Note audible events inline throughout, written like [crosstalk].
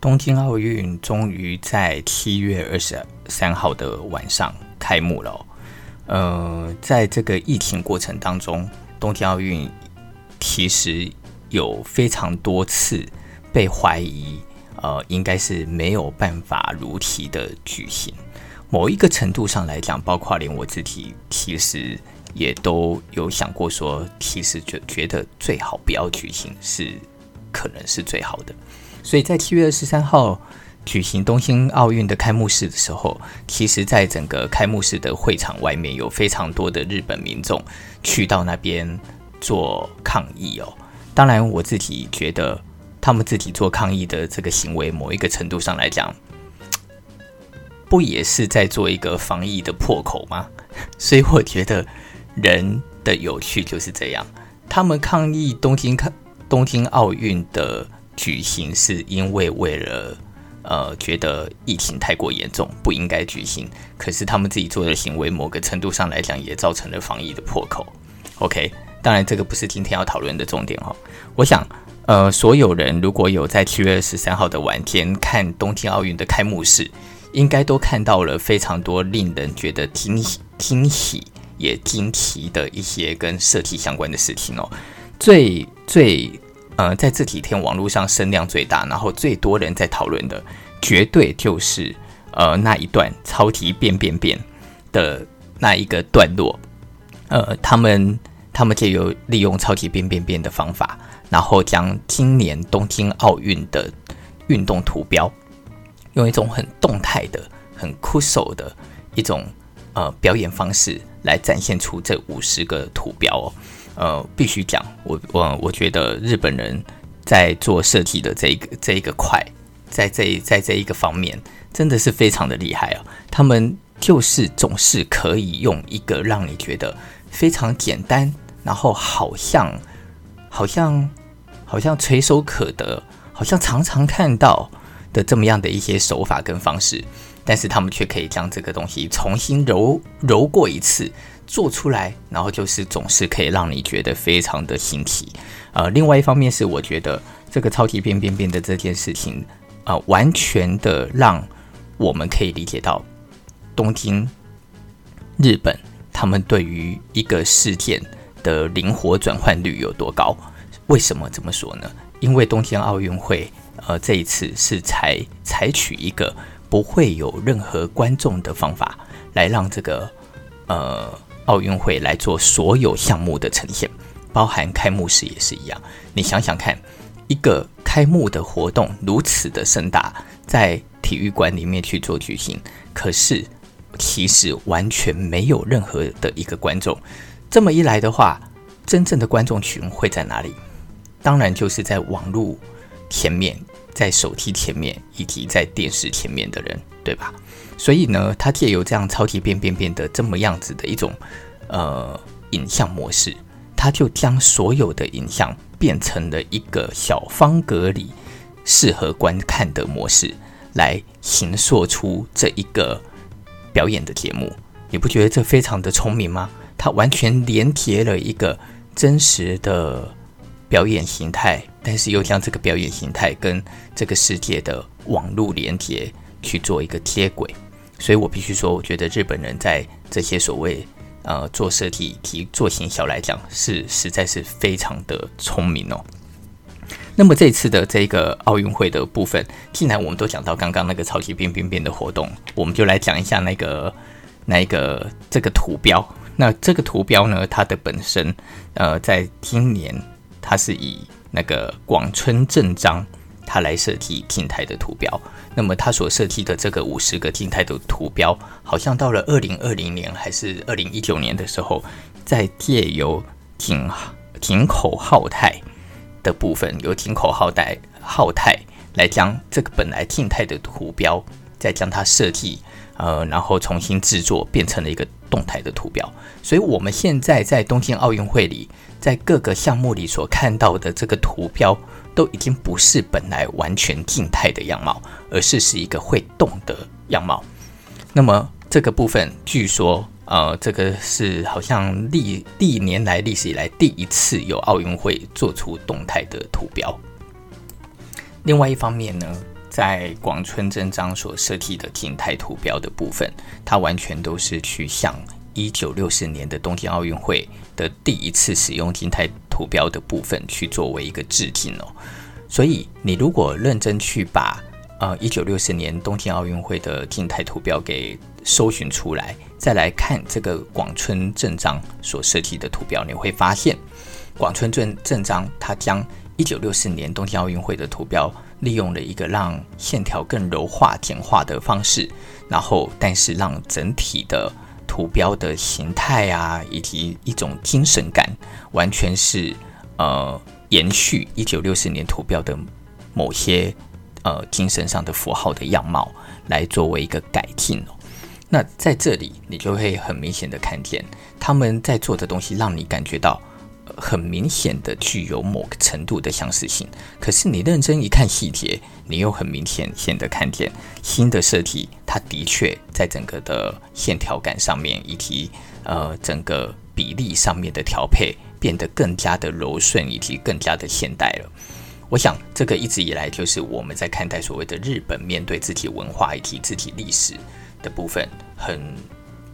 东京奥运终于在七月二十三号的晚上开幕了。呃，在这个疫情过程当中，东京奥运其实有非常多次被怀疑，呃，应该是没有办法如期的举行。某一个程度上来讲，包括连我自己，其实也都有想过说，其实觉觉得最好不要举行是可能是最好的。所以在七月二十三号举行东京奥运的开幕式的时候，其实在整个开幕式的会场外面有非常多的日本民众去到那边做抗议哦。当然，我自己觉得他们自己做抗议的这个行为，某一个程度上来讲，不也是在做一个防疫的破口吗？所以我觉得人的有趣就是这样。他们抗议东京看东京奥运的举行，是因为为了呃觉得疫情太过严重，不应该举行。可是他们自己做的行为，某个程度上来讲，也造成了防疫的破口。OK，当然这个不是今天要讨论的重点哦。我想呃，所有人如果有在七月二十三号的晚间看东京奥运的开幕式。应该都看到了非常多令人觉得惊喜、惊喜也惊奇的一些跟设计相关的事情哦。最最呃，在这几天网络上声量最大，然后最多人在讨论的，绝对就是呃那一段超级变变变的那一个段落。呃，他们他们借由利用超级变变变的方法，然后将今年东京奥运的运动图标。用一种很动态的、很酷手的一种呃表演方式来展现出这五十个图标哦。呃，必须讲，我我我觉得日本人在做设计的这一个这一个块，在这在这一个方面真的是非常的厉害哦。他们就是总是可以用一个让你觉得非常简单，然后好像好像好像垂手可得，好像常常看到。的这么样的一些手法跟方式，但是他们却可以将这个东西重新揉揉过一次做出来，然后就是总是可以让你觉得非常的新奇。呃，另外一方面是我觉得这个超级变变变的这件事情，啊、呃，完全的让我们可以理解到东京日本他们对于一个事件的灵活转换率有多高。为什么这么说呢？因为东京奥运会。呃，这一次是采采取一个不会有任何观众的方法，来让这个呃奥运会来做所有项目的呈现，包含开幕式也是一样。你想想看，一个开幕的活动如此的盛大，在体育馆里面去做举行，可是其实完全没有任何的一个观众。这么一来的话，真正的观众群会在哪里？当然就是在网络前面。在手机前面以及在电视前面的人，对吧？所以呢，他借由这样超级变变变的这么样子的一种呃影像模式，他就将所有的影像变成了一个小方格里适合观看的模式，来形塑出这一个表演的节目。你不觉得这非常的聪明吗？他完全连接了一个真实的。表演形态，但是又将这个表演形态跟这个世界的网络连接去做一个接轨，所以我必须说，我觉得日本人在这些所谓呃做设计及做行销来讲，是实在是非常的聪明哦。那么这次的这个奥运会的部分，既然我们都讲到刚刚那个超级变变变的活动，我们就来讲一下那个那一个这个图标。那这个图标呢，它的本身呃，在今年。它是以那个广村正章他来设计静态的图标，那么他所设计的这个五十个静态的图标，好像到了二零二零年还是二零一九年的时候，在借由井井口浩太的部分，由井口浩太浩太来将这个本来静态的图标，再将它设计，呃，然后重新制作，变成了一个动态的图标。所以，我们现在在东京奥运会里。在各个项目里所看到的这个图标，都已经不是本来完全静态的样貌，而是是一个会动的样貌。那么这个部分，据说，呃，这个是好像历历年来历史以来第一次有奥运会做出动态的图标。另外一方面呢，在广村正章所设计的静态图标的部分，它完全都是去向一九六四年的东京奥运会的第一次使用静态图标的部分去作为一个致敬哦。所以，你如果认真去把呃一九六四年东京奥运会的静态图标给搜寻出来，再来看这个广村正章所设计的图标，你会发现广村正正章它将一九六四年东京奥运会的图标。利用了一个让线条更柔化、简化的方式，然后但是让整体的图标的形态啊，以及一种精神感，完全是呃延续一九六四年图标的某些呃精神上的符号的样貌，来作为一个改进哦。那在这里，你就会很明显的看见他们在做的东西，让你感觉到。很明显的具有某个程度的相似性，可是你认真一看细节，你又很明显显的看见新的设计，它的确在整个的线条感上面，以及呃整个比例上面的调配变得更加的柔顺，以及更加的现代了。我想这个一直以来就是我们在看待所谓的日本面对自体文化以及自体历史的部分，很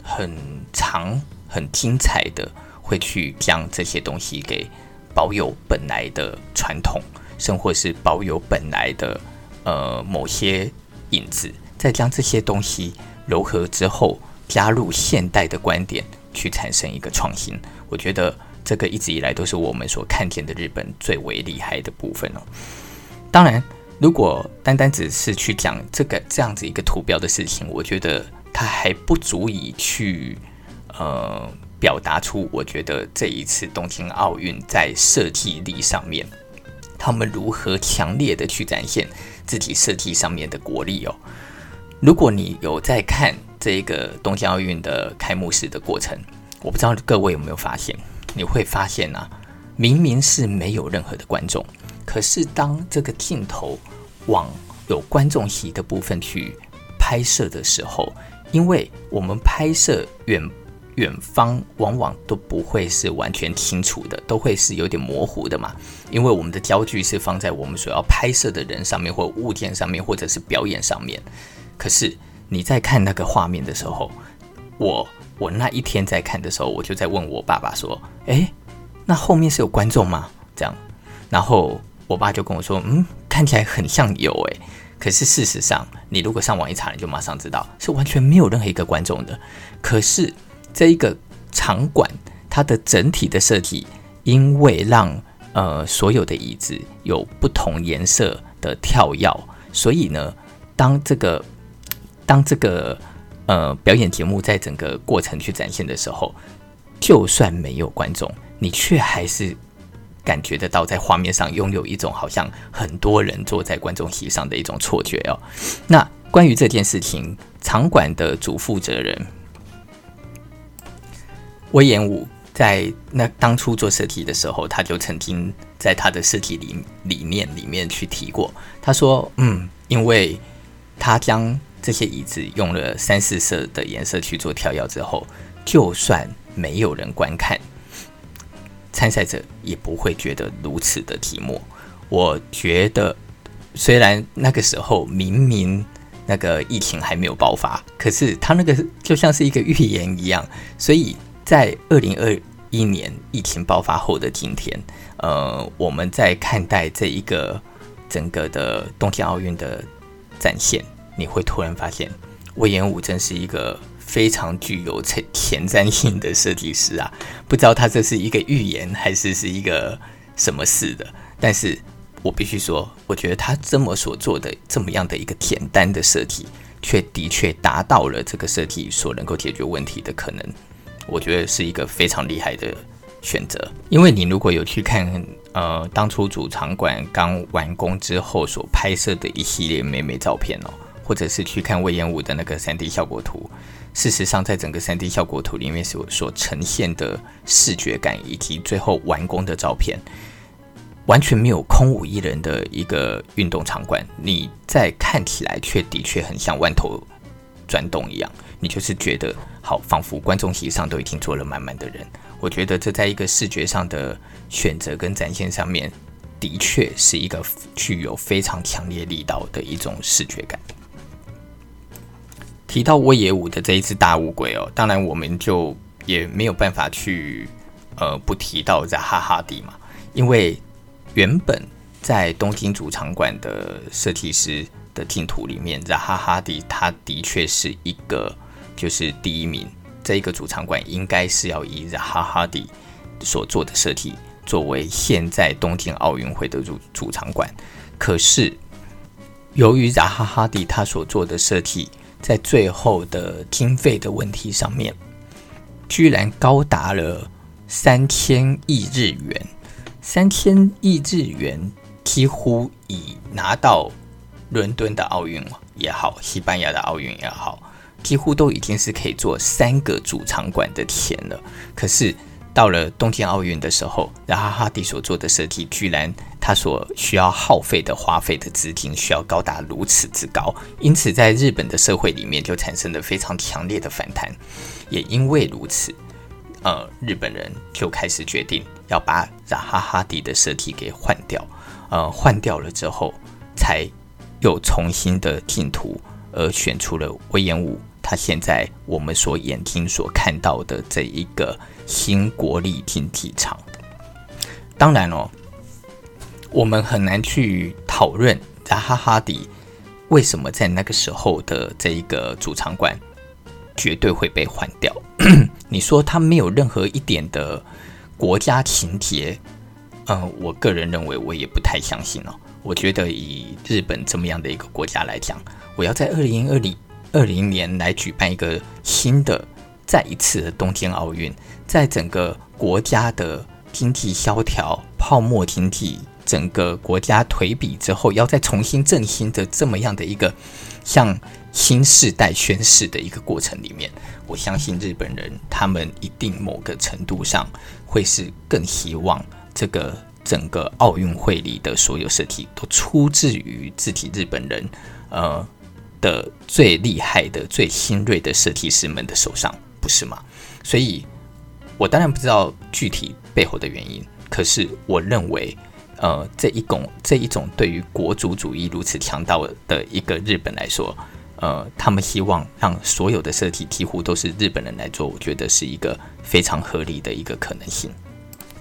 很长、很精彩的。会去将这些东西给保有本来的传统，甚或是保有本来的呃某些影子，再将这些东西糅合之后，加入现代的观点，去产生一个创新。我觉得这个一直以来都是我们所看见的日本最为厉害的部分哦。当然，如果单单只是去讲这个这样子一个图标的事情，我觉得它还不足以去呃。表达出我觉得这一次东京奥运在设计力上面，他们如何强烈的去展现自己设计上面的国力哦。如果你有在看这个东京奥运的开幕式的过程，我不知道各位有没有发现，你会发现啊，明明是没有任何的观众，可是当这个镜头往有观众席的部分去拍摄的时候，因为我们拍摄远。远方往往都不会是完全清楚的，都会是有点模糊的嘛。因为我们的焦距是放在我们所要拍摄的人上面，或物件上面，或者是表演上面。可是你在看那个画面的时候，我我那一天在看的时候，我就在问我爸爸说：“诶，那后面是有观众吗？”这样，然后我爸就跟我说：“嗯，看起来很像有诶。”可是事实上，你如果上网一查，你就马上知道是完全没有任何一个观众的。可是。这一个场馆，它的整体的设计，因为让呃所有的椅子有不同颜色的跳跃，所以呢，当这个当这个呃表演节目在整个过程去展现的时候，就算没有观众，你却还是感觉得到在画面上拥有一种好像很多人坐在观众席上的一种错觉哦。那关于这件事情，场馆的主负责人。隈研吾在那当初做设计的时候，他就曾经在他的设计理理念里面去提过。他说：“嗯，因为他将这些椅子用了三四色的颜色去做跳跃之后，就算没有人观看，参赛者也不会觉得如此的寂寞。我觉得，虽然那个时候明明那个疫情还没有爆发，可是他那个就像是一个预言一样，所以。”在二零二一年疫情爆发后的今天，呃，我们在看待这一个整个的东京奥运的展现，你会突然发现，魏延武真是一个非常具有前前瞻性的设计师啊！[laughs] 不知道他这是一个预言，还是是一个什么事的？但是我必须说，我觉得他这么所做的这么样的一个简单的设计，却的确达到了这个设计所能够解决问题的可能。我觉得是一个非常厉害的选择，因为你如果有去看，呃，当初主场馆刚完工之后所拍摄的一系列美美照片哦，或者是去看魏延武的那个 3D 效果图，事实上，在整个 3D 效果图里面所所呈现的视觉感，以及最后完工的照片，完全没有空无一人的一个运动场馆，你在看起来却的确很像万头转动一样。你就是觉得好，仿佛观众席上都已经坐了满满的人。我觉得这在一个视觉上的选择跟展现上面，的确是一个具有非常强烈力道的一种视觉感。提到隈研吾的这一只大乌龟哦，当然我们就也没有办法去呃不提到扎哈哈迪嘛，因为原本在东京主场馆的设计师的竞图里面，扎哈哈迪他的确是一个就是第一名，这一个主场馆应该是要以扎哈哈迪所做的设计作为现在东京奥运会的主主场馆，可是由于扎哈哈迪他所做的设计。在最后的经费的问题上面，居然高达了三千亿日元，三千亿日元几乎已拿到伦敦的奥运也好，西班牙的奥运也好，几乎都已经是可以做三个主场馆的钱了。可是。到了东京奥运的时候，扎哈哈迪所做的设计，居然他所需要耗费的花费的资金需要高达如此之高，因此在日本的社会里面就产生了非常强烈的反弹。也因为如此，呃，日本人就开始决定要把扎哈哈迪的设计给换掉。呃，换掉了之后，才又重新的进图，而选出了威严五。他现在我们所眼睛所看到的这一个新国立竞技场，当然哦，我们很难去讨论扎哈哈迪为什么在那个时候的这一个主场馆绝对会被换掉。[clears throat] 你说他没有任何一点的国家情结，嗯、我个人认为我也不太相信哦。我觉得以日本这么样的一个国家来讲，我要在二零二零。二零年来举办一个新的、再一次的东京奥运，在整个国家的经济萧条、泡沫经济、整个国家颓靡之后，要再重新振兴的这么样的一个向新世代宣誓的一个过程里面，我相信日本人他们一定某个程度上会是更希望这个整个奥运会里的所有设计都出自于自己日本人，呃。的最厉害的、最新锐的设计师们的手上，不是吗？所以，我当然不知道具体背后的原因。可是，我认为，呃，这一种这一种对于国族主义如此强大的一个日本来说，呃，他们希望让所有的设计几乎都是日本人来做，我觉得是一个非常合理的一个可能性。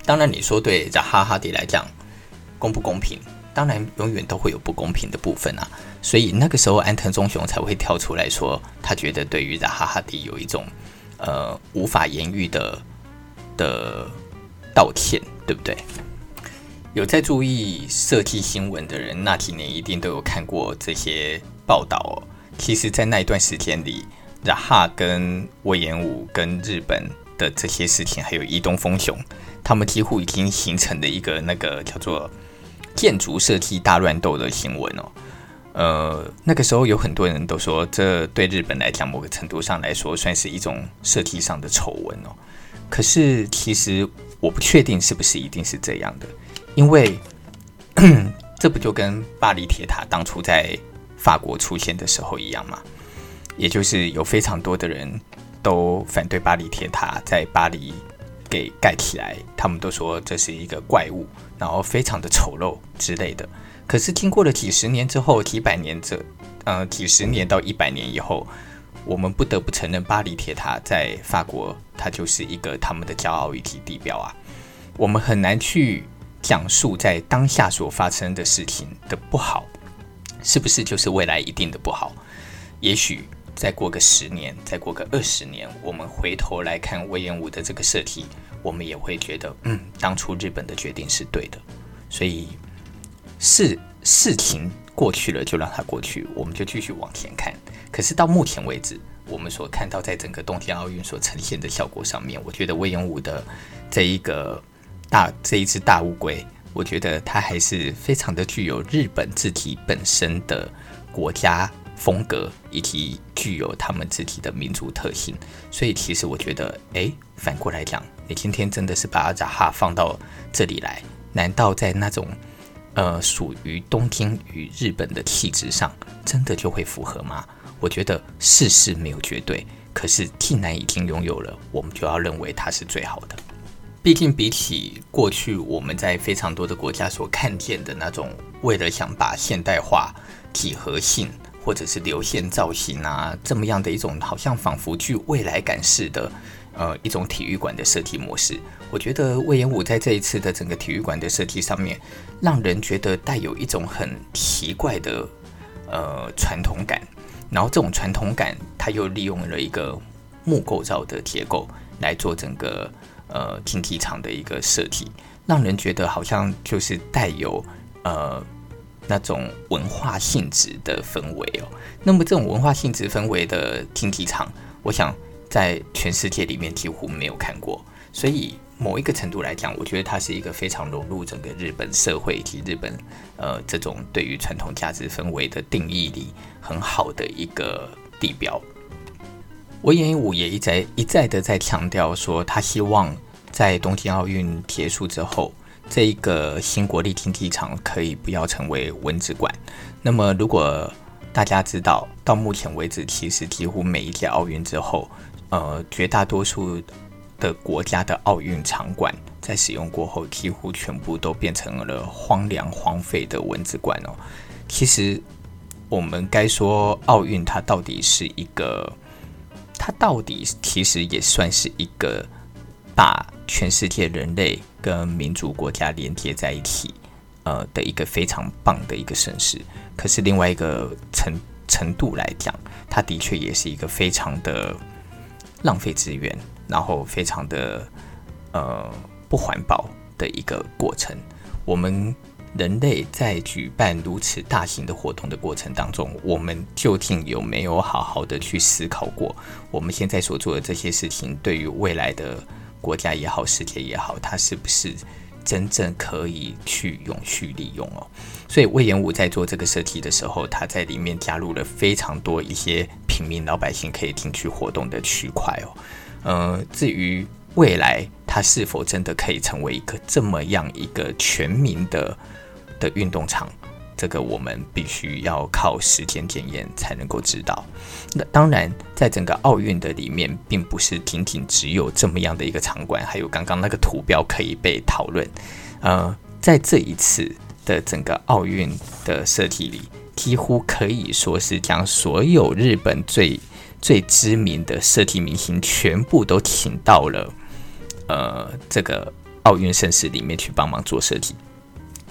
当然，你说对扎哈哈迪来讲，公不公平？当然，永远都会有不公平的部分啊，所以那个时候安藤忠雄才会跳出来说，他觉得对于扎哈哈迪有一种呃无法言喻的的道歉，对不对？有在注意设计新闻的人，那几年一定都有看过这些报道。其实，在那一段时间里，扎哈跟隈研吾跟日本的这些事情，还有伊东丰雄，他们几乎已经形成了一个那个叫做。建筑设计大乱斗的新闻哦，呃，那个时候有很多人都说，这对日本来讲，某个程度上来说，算是一种设计上的丑闻哦。可是，其实我不确定是不是一定是这样的，因为 [coughs] 这不就跟巴黎铁塔当初在法国出现的时候一样吗？也就是有非常多的人都反对巴黎铁塔在巴黎给盖起来，他们都说这是一个怪物。然后非常的丑陋之类的，可是经过了几十年之后，几百年这，呃，几十年到一百年以后，我们不得不承认，巴黎铁塔在法国，它就是一个他们的骄傲以及地标啊。我们很难去讲述在当下所发生的事情的不好，是不是就是未来一定的不好？也许再过个十年，再过个二十年，我们回头来看魏延武的这个设计。我们也会觉得，嗯，当初日本的决定是对的，所以事事情过去了就让它过去，我们就继续往前看。可是到目前为止，我们所看到在整个东京奥运所呈现的效果上面，我觉得魏延武的这一个大这一只大乌龟，我觉得它还是非常的具有日本自己本身的国家风格，以及具有他们自己的民族特性。所以其实我觉得，诶，反过来讲。你今天真的是把阿扎哈放到这里来？难道在那种呃属于东京与日本的气质上，真的就会符合吗？我觉得事事没有绝对，可是既然已经拥有了，我们就要认为它是最好的。毕竟比起过去我们在非常多的国家所看见的那种，为了想把现代化、几何性或者是流线造型啊这么样的一种好像仿佛具未来感似的呃一种体育馆的设计模式，我觉得隈研吾在这一次的整个体育馆的设计上面，让人觉得带有一种很奇怪的呃传统感，然后这种传统感，它又利用了一个木构造的结构来做整个。呃，竞技场的一个设计，让人觉得好像就是带有呃那种文化性质的氛围哦。那么这种文化性质氛围的竞技场，我想在全世界里面几乎没有看过。所以某一个程度来讲，我觉得它是一个非常融入整个日本社会以及日本呃这种对于传统价值氛围的定义里很好的一个地标。隈研吾也一再一再的在强调说，他希望在东京奥运结束之后，这一个新国立竞技场可以不要成为蚊子馆。那么，如果大家知道，到目前为止，其实几乎每一届奥运之后，呃，绝大多数的国家的奥运场馆在使用过后，几乎全部都变成了荒凉荒废的蚊子馆哦。其实，我们该说奥运它到底是一个。它到底其实也算是一个把全世界人类跟民主国家连接在一起，呃的一个非常棒的一个盛世。可是另外一个程程度来讲，它的确也是一个非常的浪费资源，然后非常的呃不环保的一个过程。我们。人类在举办如此大型的活动的过程当中，我们究竟有没有好好的去思考过，我们现在所做的这些事情，对于未来的国家也好，世界也好，它是不是真正可以去永续利用哦？所以魏延武在做这个设计的时候，他在里面加入了非常多一些平民老百姓可以进去活动的区块哦。呃，至于未来它是否真的可以成为一个这么样一个全民的的运动场，这个我们必须要靠时间检验才能够知道。那当然，在整个奥运的里面，并不是仅仅只有这么样的一个场馆，还有刚刚那个图标可以被讨论。呃，在这一次的整个奥运的设计里，几乎可以说是将所有日本最最知名的设计明星全部都请到了呃这个奥运盛事里面去帮忙做设计。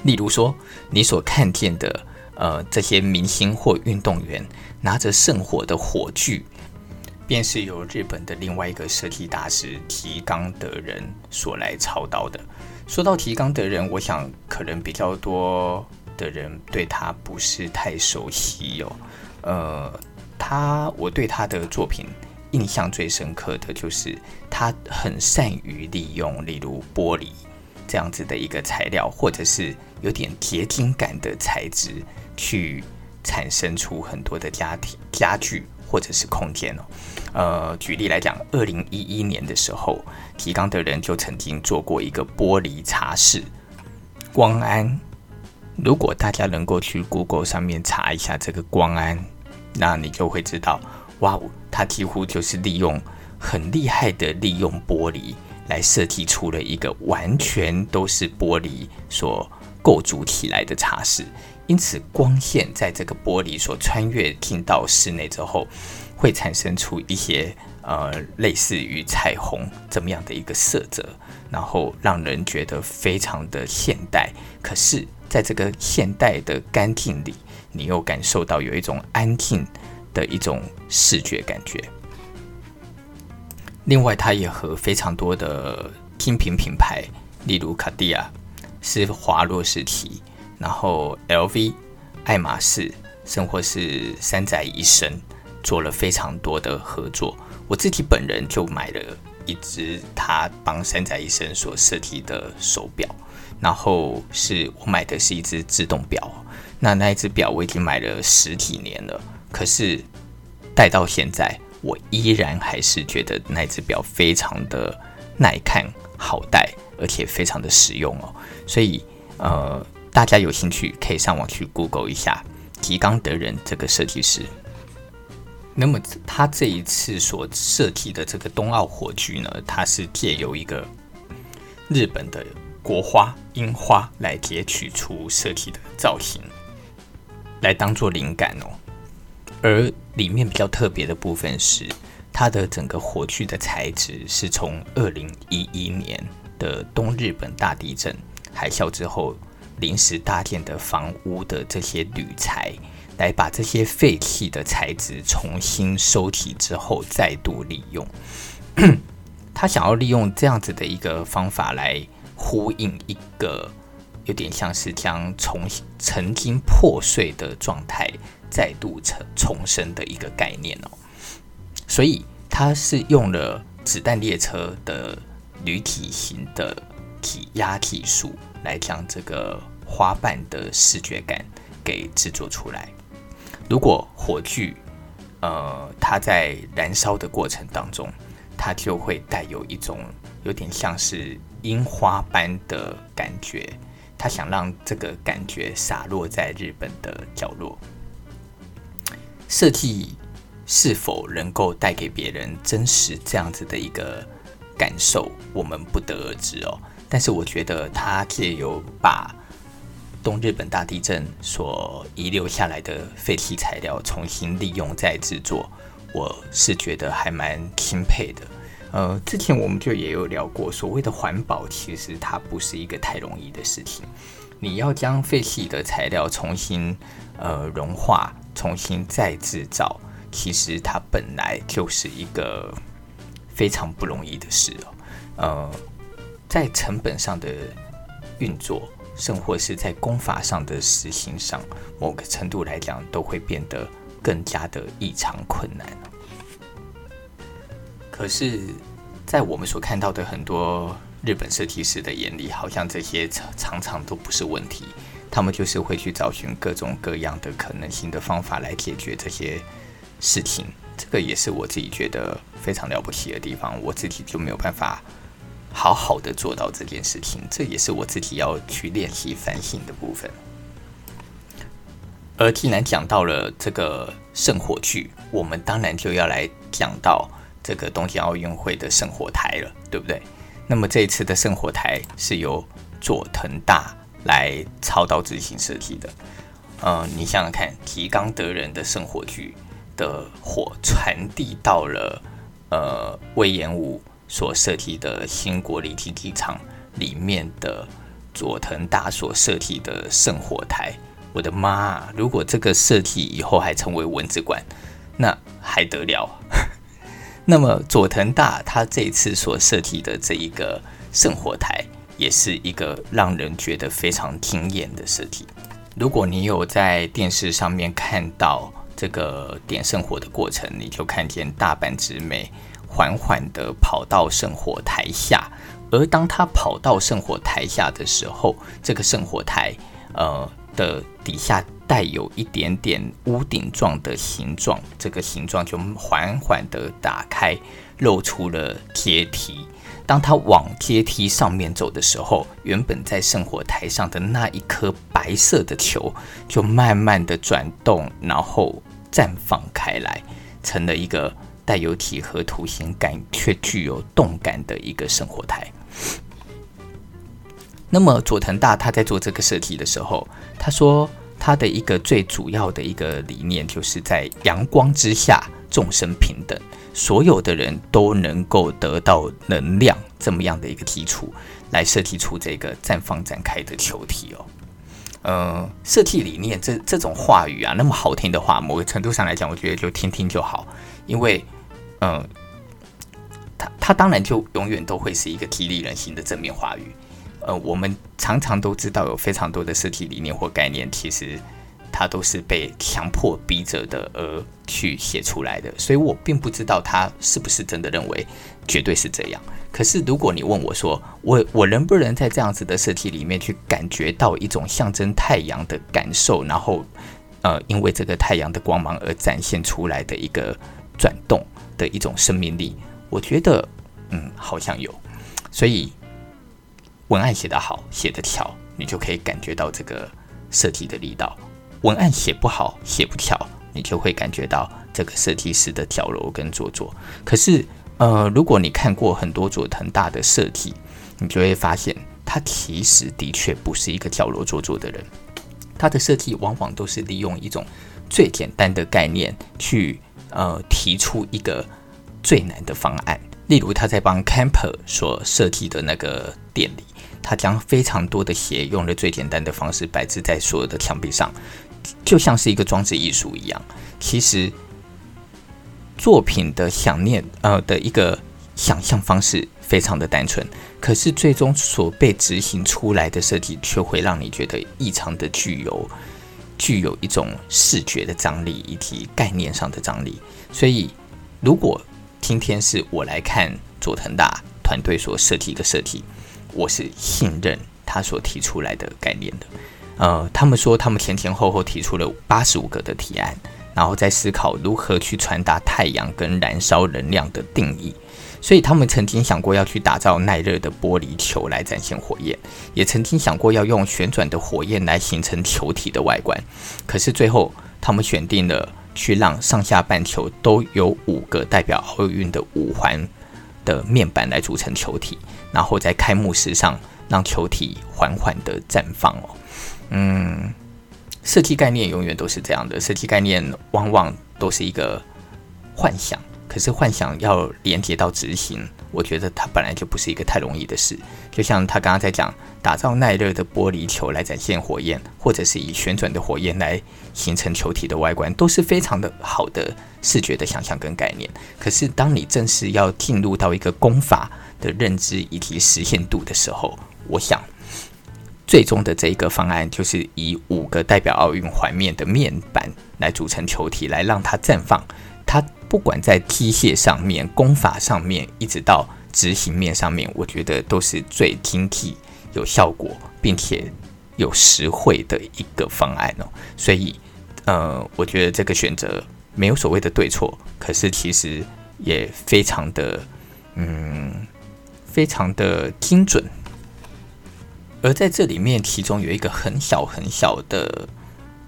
例如说，你所看见的，呃，这些明星或运动员拿着圣火的火炬，便是由日本的另外一个设计大师提纲德人所来操刀的。说到提纲德人，我想可能比较多的人对他不是太熟悉哟、哦。呃，他我对他的作品印象最深刻的就是他很善于利用，例如玻璃。这样子的一个材料，或者是有点结晶感的材质，去产生出很多的家庭家具或者是空间哦。呃，举例来讲，二零一一年的时候，提纲的人就曾经做过一个玻璃茶室，光安。如果大家能够去 Google 上面查一下这个光安，那你就会知道，哇哦，它几乎就是利用很厉害的利用玻璃。来设计出了一个完全都是玻璃所构筑起来的茶室，因此光线在这个玻璃所穿越进到室内之后，会产生出一些呃类似于彩虹这么样的一个色泽，然后让人觉得非常的现代。可是，在这个现代的干净里，你又感受到有一种安静的一种视觉感觉。另外，它也和非常多的精品品牌，例如卡地亚、施华洛世奇，然后 LV、爱马仕，甚或是三宅一生，做了非常多的合作。我自己本人就买了一只他帮三宅一生所设计的手表，然后是我买的是一只自动表。那那一只表我已经买了十几年了，可是戴到现在。我依然还是觉得那只表非常的耐看、好戴，而且非常的实用哦。所以，呃，大家有兴趣可以上网去 Google 一下提冈德人这个设计师。那么，他这一次所设计的这个冬奥火炬呢，它是借由一个日本的国花樱花来截取出设计的造型，来当做灵感哦。而里面比较特别的部分是，它的整个火炬的材质是从二零一一年的东日本大地震海啸之后临时搭建的房屋的这些铝材，来把这些废弃的材质重新收集之后再度利用。他想要利用这样子的一个方法来呼应一个有点像是将重新曾经破碎的状态。再度重重生的一个概念哦，所以它是用了子弹列车的铝体型的体压技术来将这个花瓣的视觉感给制作出来。如果火炬，呃，它在燃烧的过程当中，它就会带有一种有点像是樱花般的感觉。他想让这个感觉洒落在日本的角落。设计是否能够带给别人真实这样子的一个感受，我们不得而知哦。但是我觉得他借由把东日本大地震所遗留下来的废弃材料重新利用再制作，我是觉得还蛮钦佩的。呃，之前我们就也有聊过，所谓的环保其实它不是一个太容易的事情。你要将废弃的材料重新呃融化。重新再制造，其实它本来就是一个非常不容易的事哦。呃，在成本上的运作，甚或是在工法上的实行上，某个程度来讲，都会变得更加的异常困难。可是，在我们所看到的很多日本设计师的眼里，好像这些常常都不是问题。他们就是会去找寻各种各样的可能性的方法来解决这些事情，这个也是我自己觉得非常了不起的地方。我自己就没有办法好好的做到这件事情，这也是我自己要去练习反省的部分。而既然讲到了这个圣火炬，我们当然就要来讲到这个东京奥运会的圣火台了，对不对？那么这一次的圣火台是由佐藤大。来操刀执行设计的，呃，你想想看，提纲德人的圣火炬的火传递到了呃隈研吾所设计的新国立竞技场里面的佐藤大所设计的圣火台，我的妈啊！如果这个设计以后还成为文字馆，那还得了？[laughs] 那么佐藤大他这次所设计的这一个圣火台。也是一个让人觉得非常惊艳的设计。如果你有在电视上面看到这个点圣火的过程，你就看见大阪直美缓缓地跑到圣火台下，而当他跑到圣火台下的时候，这个圣火台呃的底下带有一点点屋顶状的形状，这个形状就缓缓地打开，露出了阶梯。当他往阶梯上面走的时候，原本在圣火台上的那一颗白色的球就慢慢的转动，然后绽放开来，成了一个带有几何图形感却具有动感的一个圣火台。那么佐藤大他在做这个设计的时候，他说他的一个最主要的一个理念，就是在阳光之下众生平等。所有的人都能够得到能量，这么样的一个基础，来设计出这个绽放展开的球体哦。呃，设计理念这这种话语啊，那么好听的话，某个程度上来讲，我觉得就听听就好，因为，呃，它它当然就永远都会是一个激励人心的正面话语。呃，我们常常都知道有非常多的设计理念或概念，其实。他都是被强迫逼着的而去写出来的，所以我并不知道他是不是真的认为绝对是这样。可是如果你问我说，我我能不能在这样子的设计里面去感觉到一种象征太阳的感受，然后呃，因为这个太阳的光芒而展现出来的一个转动的一种生命力，我觉得嗯，好像有。所以文案写得好，写得巧，你就可以感觉到这个设计的力道。文案写不好，写不巧，你就会感觉到这个设计师的矫揉跟做作。可是，呃，如果你看过很多佐藤大的设计，你就会发现，他其实的确不是一个矫揉做作的人。他的设计往往都是利用一种最简单的概念去呃提出一个最难的方案。例如，他在帮 Camper 所设计的那个店里，他将非常多的鞋用了最简单的方式摆置在所有的墙壁上，就像是一个装置艺术一样。其实，作品的想念呃的一个想象方式非常的单纯，可是最终所被执行出来的设计却会让你觉得异常的具有具有一种视觉的张力以及概念上的张力。所以，如果今天是我来看佐藤大团队所设计的设计，我是信任他所提出来的概念的。呃，他们说他们前前后后提出了八十五个的提案，然后在思考如何去传达太阳跟燃烧能量的定义。所以他们曾经想过要去打造耐热的玻璃球来展现火焰，也曾经想过要用旋转的火焰来形成球体的外观。可是最后他们选定了。去让上下半球都有五个代表奥运的五环的面板来组成球体，然后在开幕式上让球体缓缓的绽放哦。嗯，设计概念永远都是这样的，设计概念往往都是一个幻想。可是幻想要连接到执行，我觉得它本来就不是一个太容易的事。就像他刚刚在讲，打造耐热的玻璃球来展现火焰，或者是以旋转的火焰来形成球体的外观，都是非常的好的视觉的想象跟概念。可是当你正式要进入到一个工法的认知以及实现度的时候，我想最终的这一个方案就是以五个代表奥运环面的面板来组成球体，来让它绽放。它不管在机械上面、工法上面，一直到执行面上面，我觉得都是最精辟、有效果，并且有实惠的一个方案哦。所以，呃，我觉得这个选择没有所谓的对错，可是其实也非常的，嗯，非常的精准。而在这里面，其中有一个很小很小的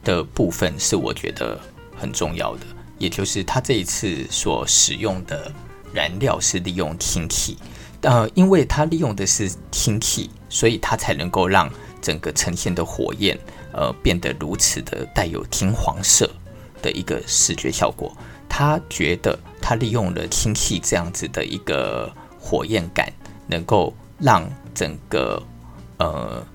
的部分，是我觉得很重要的。也就是他这一次所使用的燃料是利用氢气，呃，因为它利用的是氢气，所以它才能够让整个呈现的火焰，呃，变得如此的带有金黄色的一个视觉效果。他觉得他利用了氢气这样子的一个火焰感，能够让整个呃。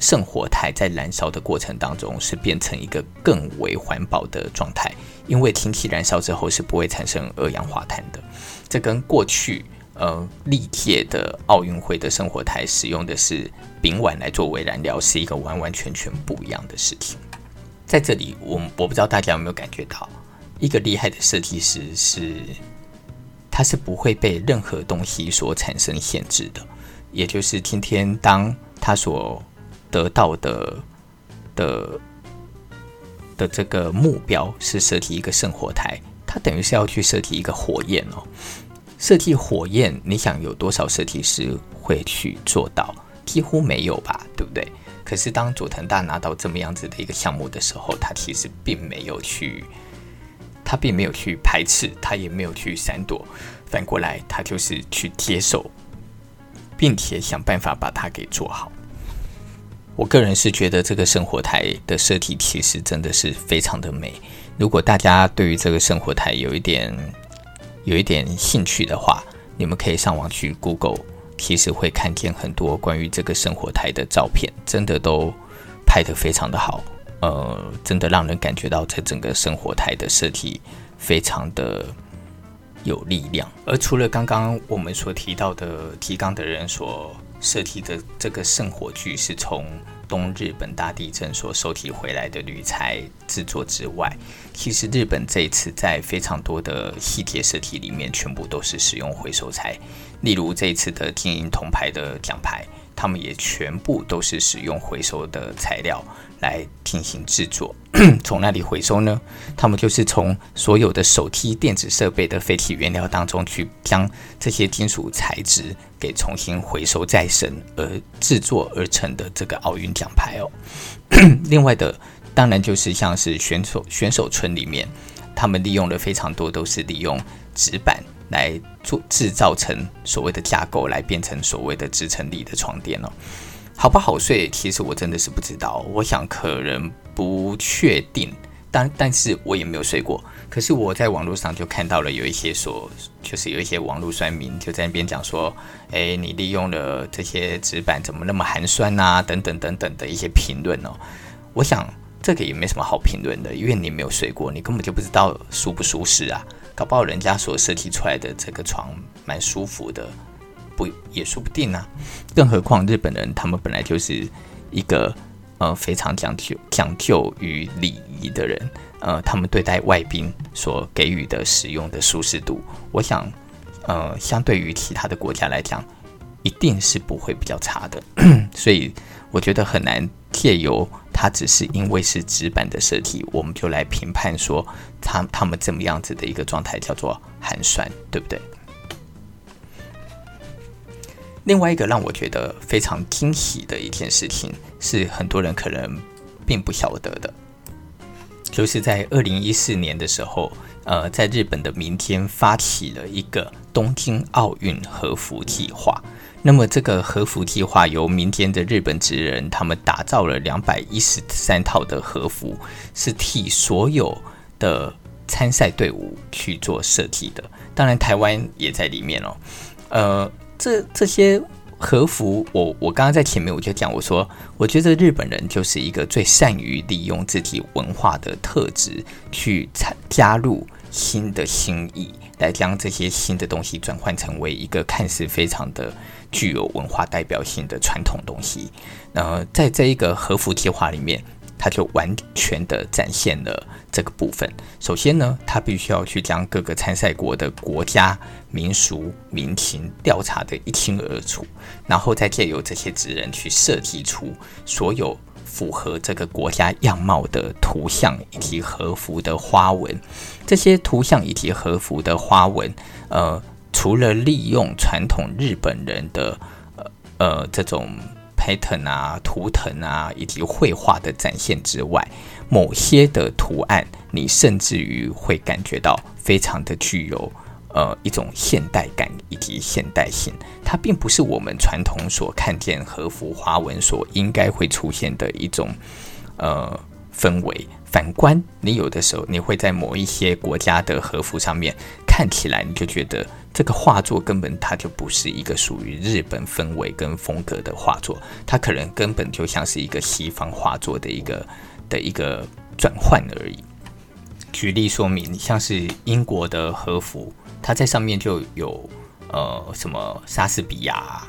圣火台在燃烧的过程当中，是变成一个更为环保的状态，因为氢气燃烧之后是不会产生二氧化碳的。这跟过去呃历届的奥运会的圣火台使用的是丙烷来作为燃料，是一个完完全全不一样的事情。在这里，我我不知道大家有没有感觉到，一个厉害的设计师是，他是不会被任何东西所产生限制的。也就是今天当他所得到的的的这个目标是设计一个圣火台，他等于是要去设计一个火焰哦。设计火焰，你想有多少设计师会去做到？几乎没有吧，对不对？可是当佐藤大拿到这么样子的一个项目的时候，他其实并没有去，他并没有去排斥，他也没有去闪躲，反过来他就是去接受，并且想办法把它给做好。我个人是觉得这个生活台的设计其实真的是非常的美。如果大家对于这个生活台有一点有一点兴趣的话，你们可以上网去 Google，其实会看见很多关于这个生活台的照片，真的都拍得非常的好。呃，真的让人感觉到这整个生活台的设计非常的有力量。而除了刚刚我们所提到的提纲的人所设计的这个圣火炬是从东日本大地震所收集回来的铝材制作之外，其实日本这一次在非常多的细节设计里面，全部都是使用回收材。例如这一次的金银铜牌的奖牌，他们也全部都是使用回收的材料来进行制作。[clears throat] 从哪里回收呢？他们就是从所有的手机电子设备的废弃原料当中去将这些金属材质给重新回收再生而制作而成的这个奥运奖牌哦。[clears throat] 另外的，当然就是像是选手选手村里面，他们利用了非常多都是利用纸板来做制造成所谓的架构，来变成所谓的支撑力的床垫哦。好不好睡？其实我真的是不知道。我想可能不确定，但但是我也没有睡过。可是我在网络上就看到了有一些说，就是有一些网络酸民就在那边讲说，诶，你利用了这些纸板怎么那么寒酸啊？等等等等的一些评论哦。我想这个也没什么好评论的，因为你没有睡过，你根本就不知道舒不舒适啊。搞不好人家所设计出来的这个床蛮舒服的。不也说不定呢、啊，更何况日本人他们本来就是一个呃非常讲究讲究于礼仪的人，呃，他们对待外宾所给予的使用的舒适度，我想呃相对于其他的国家来讲，一定是不会比较差的，[coughs] 所以我觉得很难借由它只是因为是纸板的设计，我们就来评判说他他们这么样子的一个状态叫做寒酸，对不对？另外一个让我觉得非常惊喜的一件事情，是很多人可能并不晓得的，就是在二零一四年的时候，呃，在日本的民间发起了一个东京奥运和服计划。那么，这个和服计划由民间的日本职人他们打造了两百一十三套的和服，是替所有的参赛队伍去做设计的。当然，台湾也在里面哦，呃。这这些和服，我我刚刚在前面我就讲，我说我觉得日本人就是一个最善于利用自己文化的特质去参加入新的新意，来将这些新的东西转换成为一个看似非常的具有文化代表性的传统东西。呃，在这一个和服计划里面。他就完全的展现了这个部分。首先呢，他必须要去将各个参赛国的国家民俗民情调查得一清二楚，然后再借由这些职人去设计出所有符合这个国家样貌的图像以及和服的花纹。这些图像以及和服的花纹，呃，除了利用传统日本人的呃呃这种。彩藤啊、图腾啊，以及绘画的展现之外，某些的图案，你甚至于会感觉到非常的具有呃一种现代感以及现代性。它并不是我们传统所看见和服花纹所应该会出现的一种呃氛围。反观，你有的时候你会在某一些国家的和服上面看起来，你就觉得。这个画作根本它就不是一个属于日本氛围跟风格的画作，它可能根本就像是一个西方画作的一个的一个转换而已。举例说明，像是英国的和服，它在上面就有呃什么莎士比亚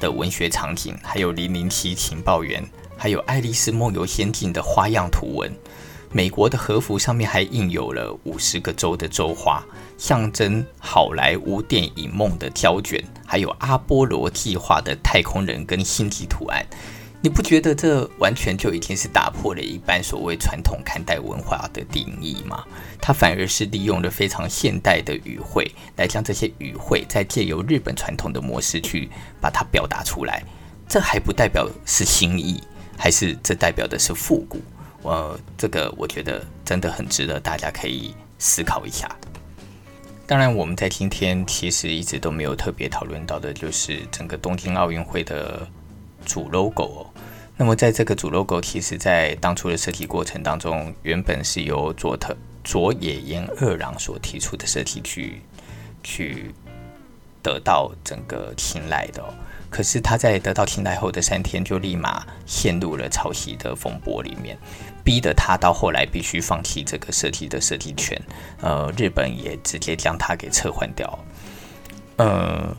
的文学场景，还有零零七情报员，还有爱丽丝梦游仙境的花样图文。美国的和服上面还印有了五十个州的州花，象征好莱坞电影梦的胶卷，还有阿波罗计划的太空人跟星际图案。你不觉得这完全就已经是打破了一般所谓传统看待文化的定义吗？它反而是利用了非常现代的语汇，来将这些语汇再借由日本传统的模式去把它表达出来。这还不代表是新意，还是这代表的是复古？呃，这个我觉得真的很值得大家可以思考一下。当然，我们在今天其实一直都没有特别讨论到的，就是整个东京奥运会的主 logo 哦。那么，在这个主 logo，其实在当初的设计过程当中，原本是由佐藤佐野研二郎所提出的设计去去得到整个青睐的。可是他在得到青睐后的三天，就立马陷入了抄袭的风波里面，逼得他到后来必须放弃这个设计的设计权。呃，日本也直接将他给撤换掉。呃，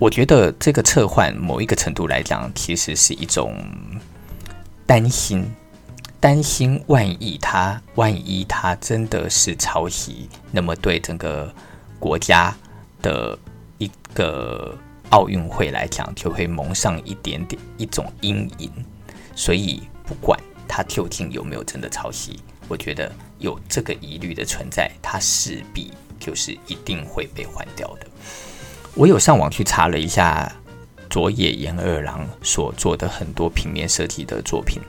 我觉得这个撤换某一个程度来讲，其实是一种担心，担心万一他万一他真的是抄袭，那么对整个国家的一个。奥运会来讲，就会蒙上一点点一种阴影，所以不管它究竟有没有真的抄袭，我觉得有这个疑虑的存在，它势必就是一定会被换掉的。我有上网去查了一下佐野研二郎所做的很多平面设计的作品，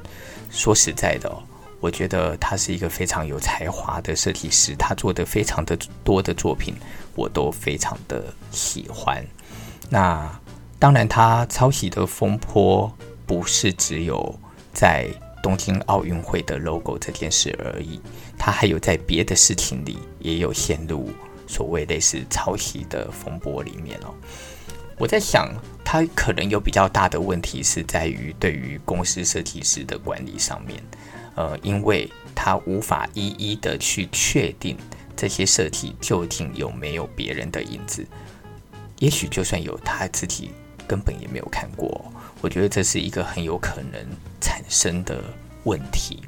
说实在的哦，我觉得他是一个非常有才华的设计师，他做的非常的多的作品，我都非常的喜欢。那当然，他抄袭的风波不是只有在东京奥运会的 logo 这件事而已，他还有在别的事情里也有陷入所谓类似抄袭的风波里面哦。我在想，他可能有比较大的问题是在于对于公司设计师的管理上面。呃，因为他无法一一的去确定这些设计究竟有没有别人的影子，也许就算有，他自己根本也没有看过。我觉得这是一个很有可能产生的问题，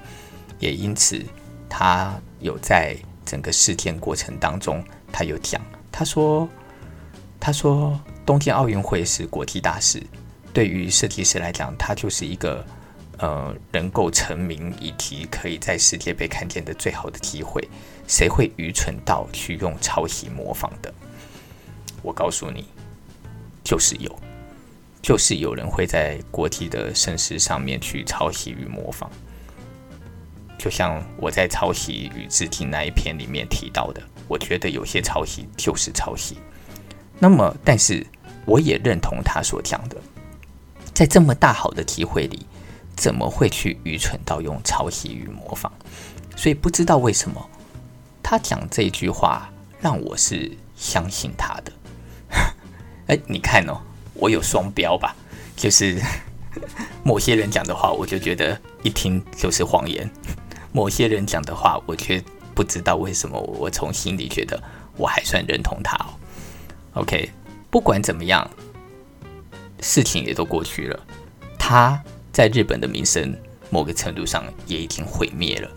也因此他有在整个事件过程当中，他有讲，他说，他说东京奥运会是国际大事，对于设计师来讲，他就是一个。呃，能够成名以及可以在世界被看见的最好的机会，谁会愚蠢到去用抄袭模仿的？我告诉你，就是有，就是有人会在国际的盛事上面去抄袭与模仿。就像我在抄袭与致敬那一篇里面提到的，我觉得有些抄袭就是抄袭。那么，但是我也认同他所讲的，在这么大好的机会里。怎么会去愚蠢到用抄袭与模仿？所以不知道为什么他讲这句话让我是相信他的。[laughs] 哎，你看哦，我有双标吧？就是 [laughs] 某些人讲的话，我就觉得一听就是谎言；某些人讲的话，我却不知道为什么，我从心里觉得我还算认同他哦。OK，不管怎么样，事情也都过去了，他。在日本的名声，某个程度上也已经毁灭了。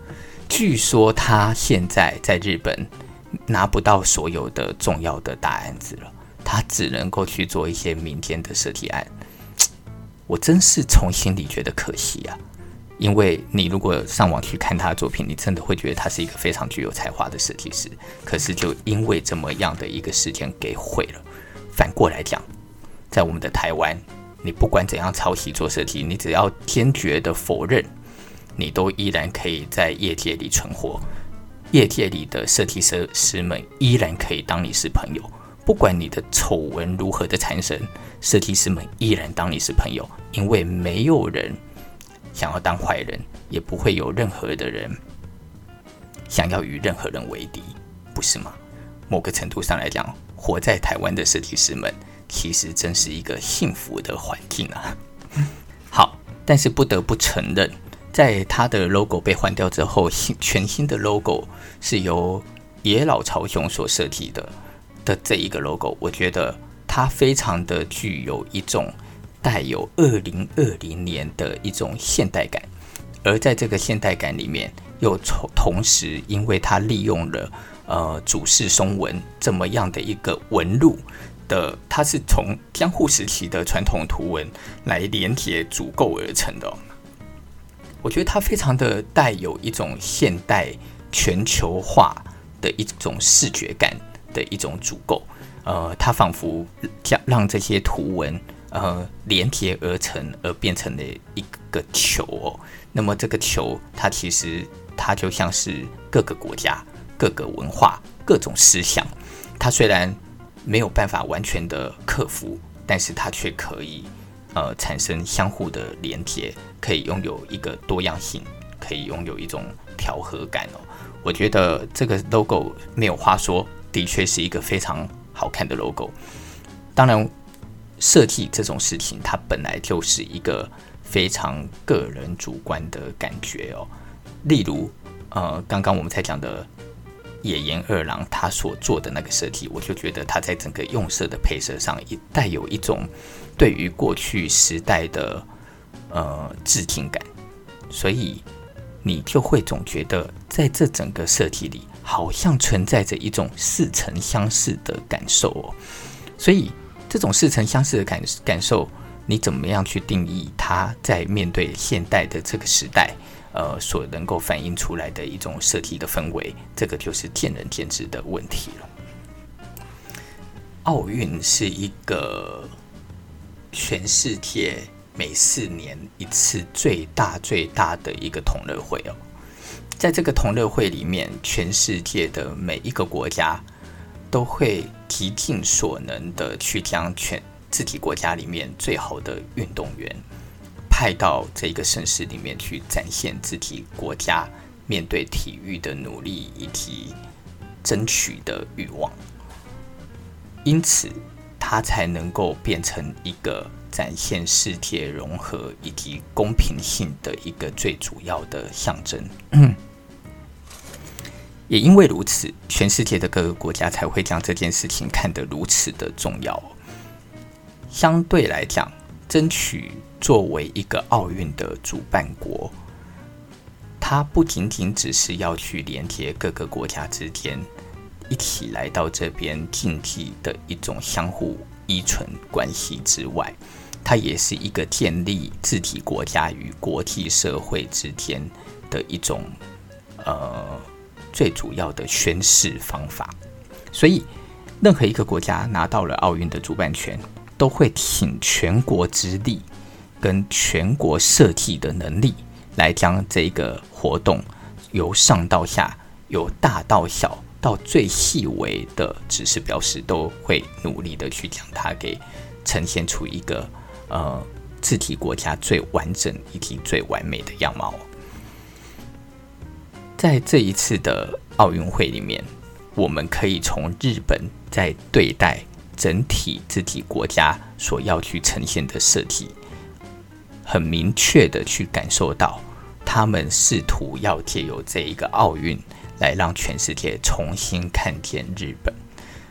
据说他现在在日本拿不到所有的重要的大案子了，他只能够去做一些民间的设计案。[tsk] 我真是从心里觉得可惜啊！因为你如果上网去看他的作品，你真的会觉得他是一个非常具有才华的设计师。可是就因为这么样的一个事件给毁了。反过来讲，在我们的台湾。你不管怎样抄袭做设计，你只要坚决的否认，你都依然可以在业界里存活。业界里的设计师师们依然可以当你是朋友，不管你的丑闻如何的缠身，设计师们依然当你是朋友，因为没有人想要当坏人，也不会有任何的人想要与任何人为敌，不是吗？某个程度上来讲，活在台湾的设计师们。其实真是一个幸福的环境啊！[laughs] 好，但是不得不承认，在他的 logo 被换掉之后，新全新的 logo 是由野老朝雄所设计的的这一个 logo，我觉得它非常的具有一种带有二零二零年的一种现代感，而在这个现代感里面，又同同时因为它利用了呃主视松纹这么样的一个纹路。的，它是从江户时期的传统图文来连接组构而成的。我觉得它非常的带有一种现代全球化的一种视觉感的一种组构。呃，它仿佛将让这些图文呃连接而成，而变成了一个球哦。那么这个球，它其实它就像是各个国家、各个文化、各种思想。它虽然没有办法完全的克服，但是它却可以，呃，产生相互的连接，可以拥有一个多样性，可以拥有一种调和感哦。我觉得这个 logo 没有话说，的确是一个非常好看的 logo。当然，设计这种事情，它本来就是一个非常个人主观的感觉哦。例如，呃，刚刚我们才讲的。野岩二郎他所做的那个设计，我就觉得他在整个用色的配色上也带有一种对于过去时代的呃致敬感，所以你就会总觉得在这整个设计里好像存在着一种似曾相识的感受哦。所以这种似曾相识的感感受，你怎么样去定义它在面对现代的这个时代？呃，所能够反映出来的一种设计的氛围，这个就是见仁见智的问题了。奥运是一个全世界每四年一次最大最大的一个同乐会哦。在这个同乐会里面，全世界的每一个国家都会极尽所能的去将全自己国家里面最好的运动员派到这个盛世里面去，展现自己国家面对体育的努力以及争取的欲望。因此，它才能够变成一个展现世界融合以及公平性的一个最主要的象征。[clears throat] 也因为如此，全世界的各个国家才会将这件事情看得如此的重要。相对来讲，争取作为一个奥运的主办国，它不仅仅只是要去连接各个国家之间一起来到这边竞技的一种相互依存关系之外，它也是一个建立自己国家与国际社会之间的一种呃。最主要的宣示方法，所以任何一个国家拿到了奥运的主办权，都会挺全国之力跟全国设计的能力，来将这个活动由上到下，由大到小，到最细微的指示标识，都会努力的去将它给呈现出一个呃自体国家最完整以及最完美的样貌。在这一次的奥运会里面，我们可以从日本在对待整体自己国家所要去呈现的设计，很明确的去感受到，他们试图要借由这一个奥运来让全世界重新看见日本。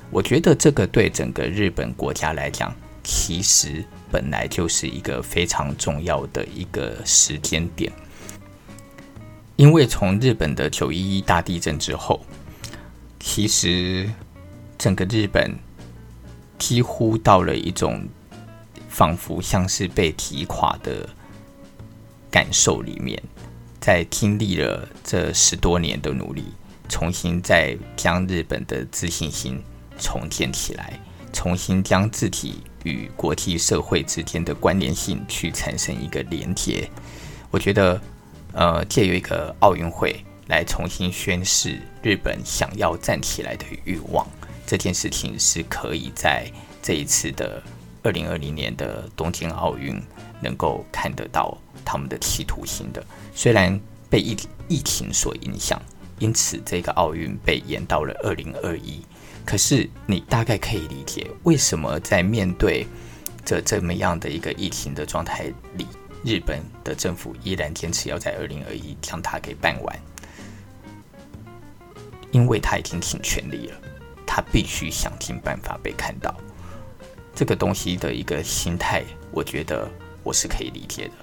我觉得这个对整个日本国家来讲，其实本来就是一个非常重要的一个时间点。因为从日本的九一一大地震之后，其实整个日本几乎到了一种仿佛像是被击垮的感受里面，在经历了这十多年的努力，重新再将日本的自信心重建起来，重新将自己与国际社会之间的关联性去产生一个连接，我觉得。呃，借由一个奥运会来重新宣示日本想要站起来的欲望，这件事情是可以在这一次的二零二零年的东京奥运能够看得到他们的企图心的。虽然被疫疫情所影响，因此这个奥运被延到了二零二一，可是你大概可以理解为什么在面对这这么样的一个疫情的状态里。日本的政府依然坚持要在二零二一将它给办完，因为他已经尽全力了，他必须想尽办法被看到。这个东西的一个心态，我觉得我是可以理解的。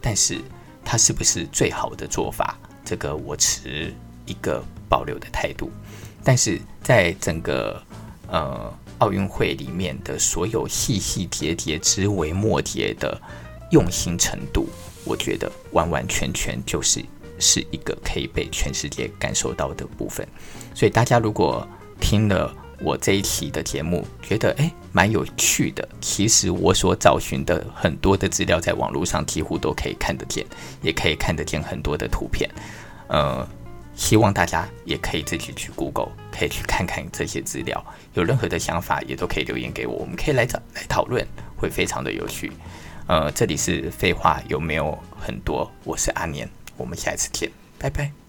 但是，它是不是最好的做法？这个我持一个保留的态度。但是在整个呃奥运会里面的所有细细节节、枝微末节的。用心程度，我觉得完完全全就是是一个可以被全世界感受到的部分。所以大家如果听了我这一期的节目，觉得诶蛮有趣的，其实我所找寻的很多的资料，在网络上几乎都可以看得见，也可以看得见很多的图片。呃，希望大家也可以自己去 Google，可以去看看这些资料。有任何的想法，也都可以留言给我，我们可以来找来讨论，会非常的有趣。呃，这里是废话有没有很多？我是阿年，我们下一次见，拜拜。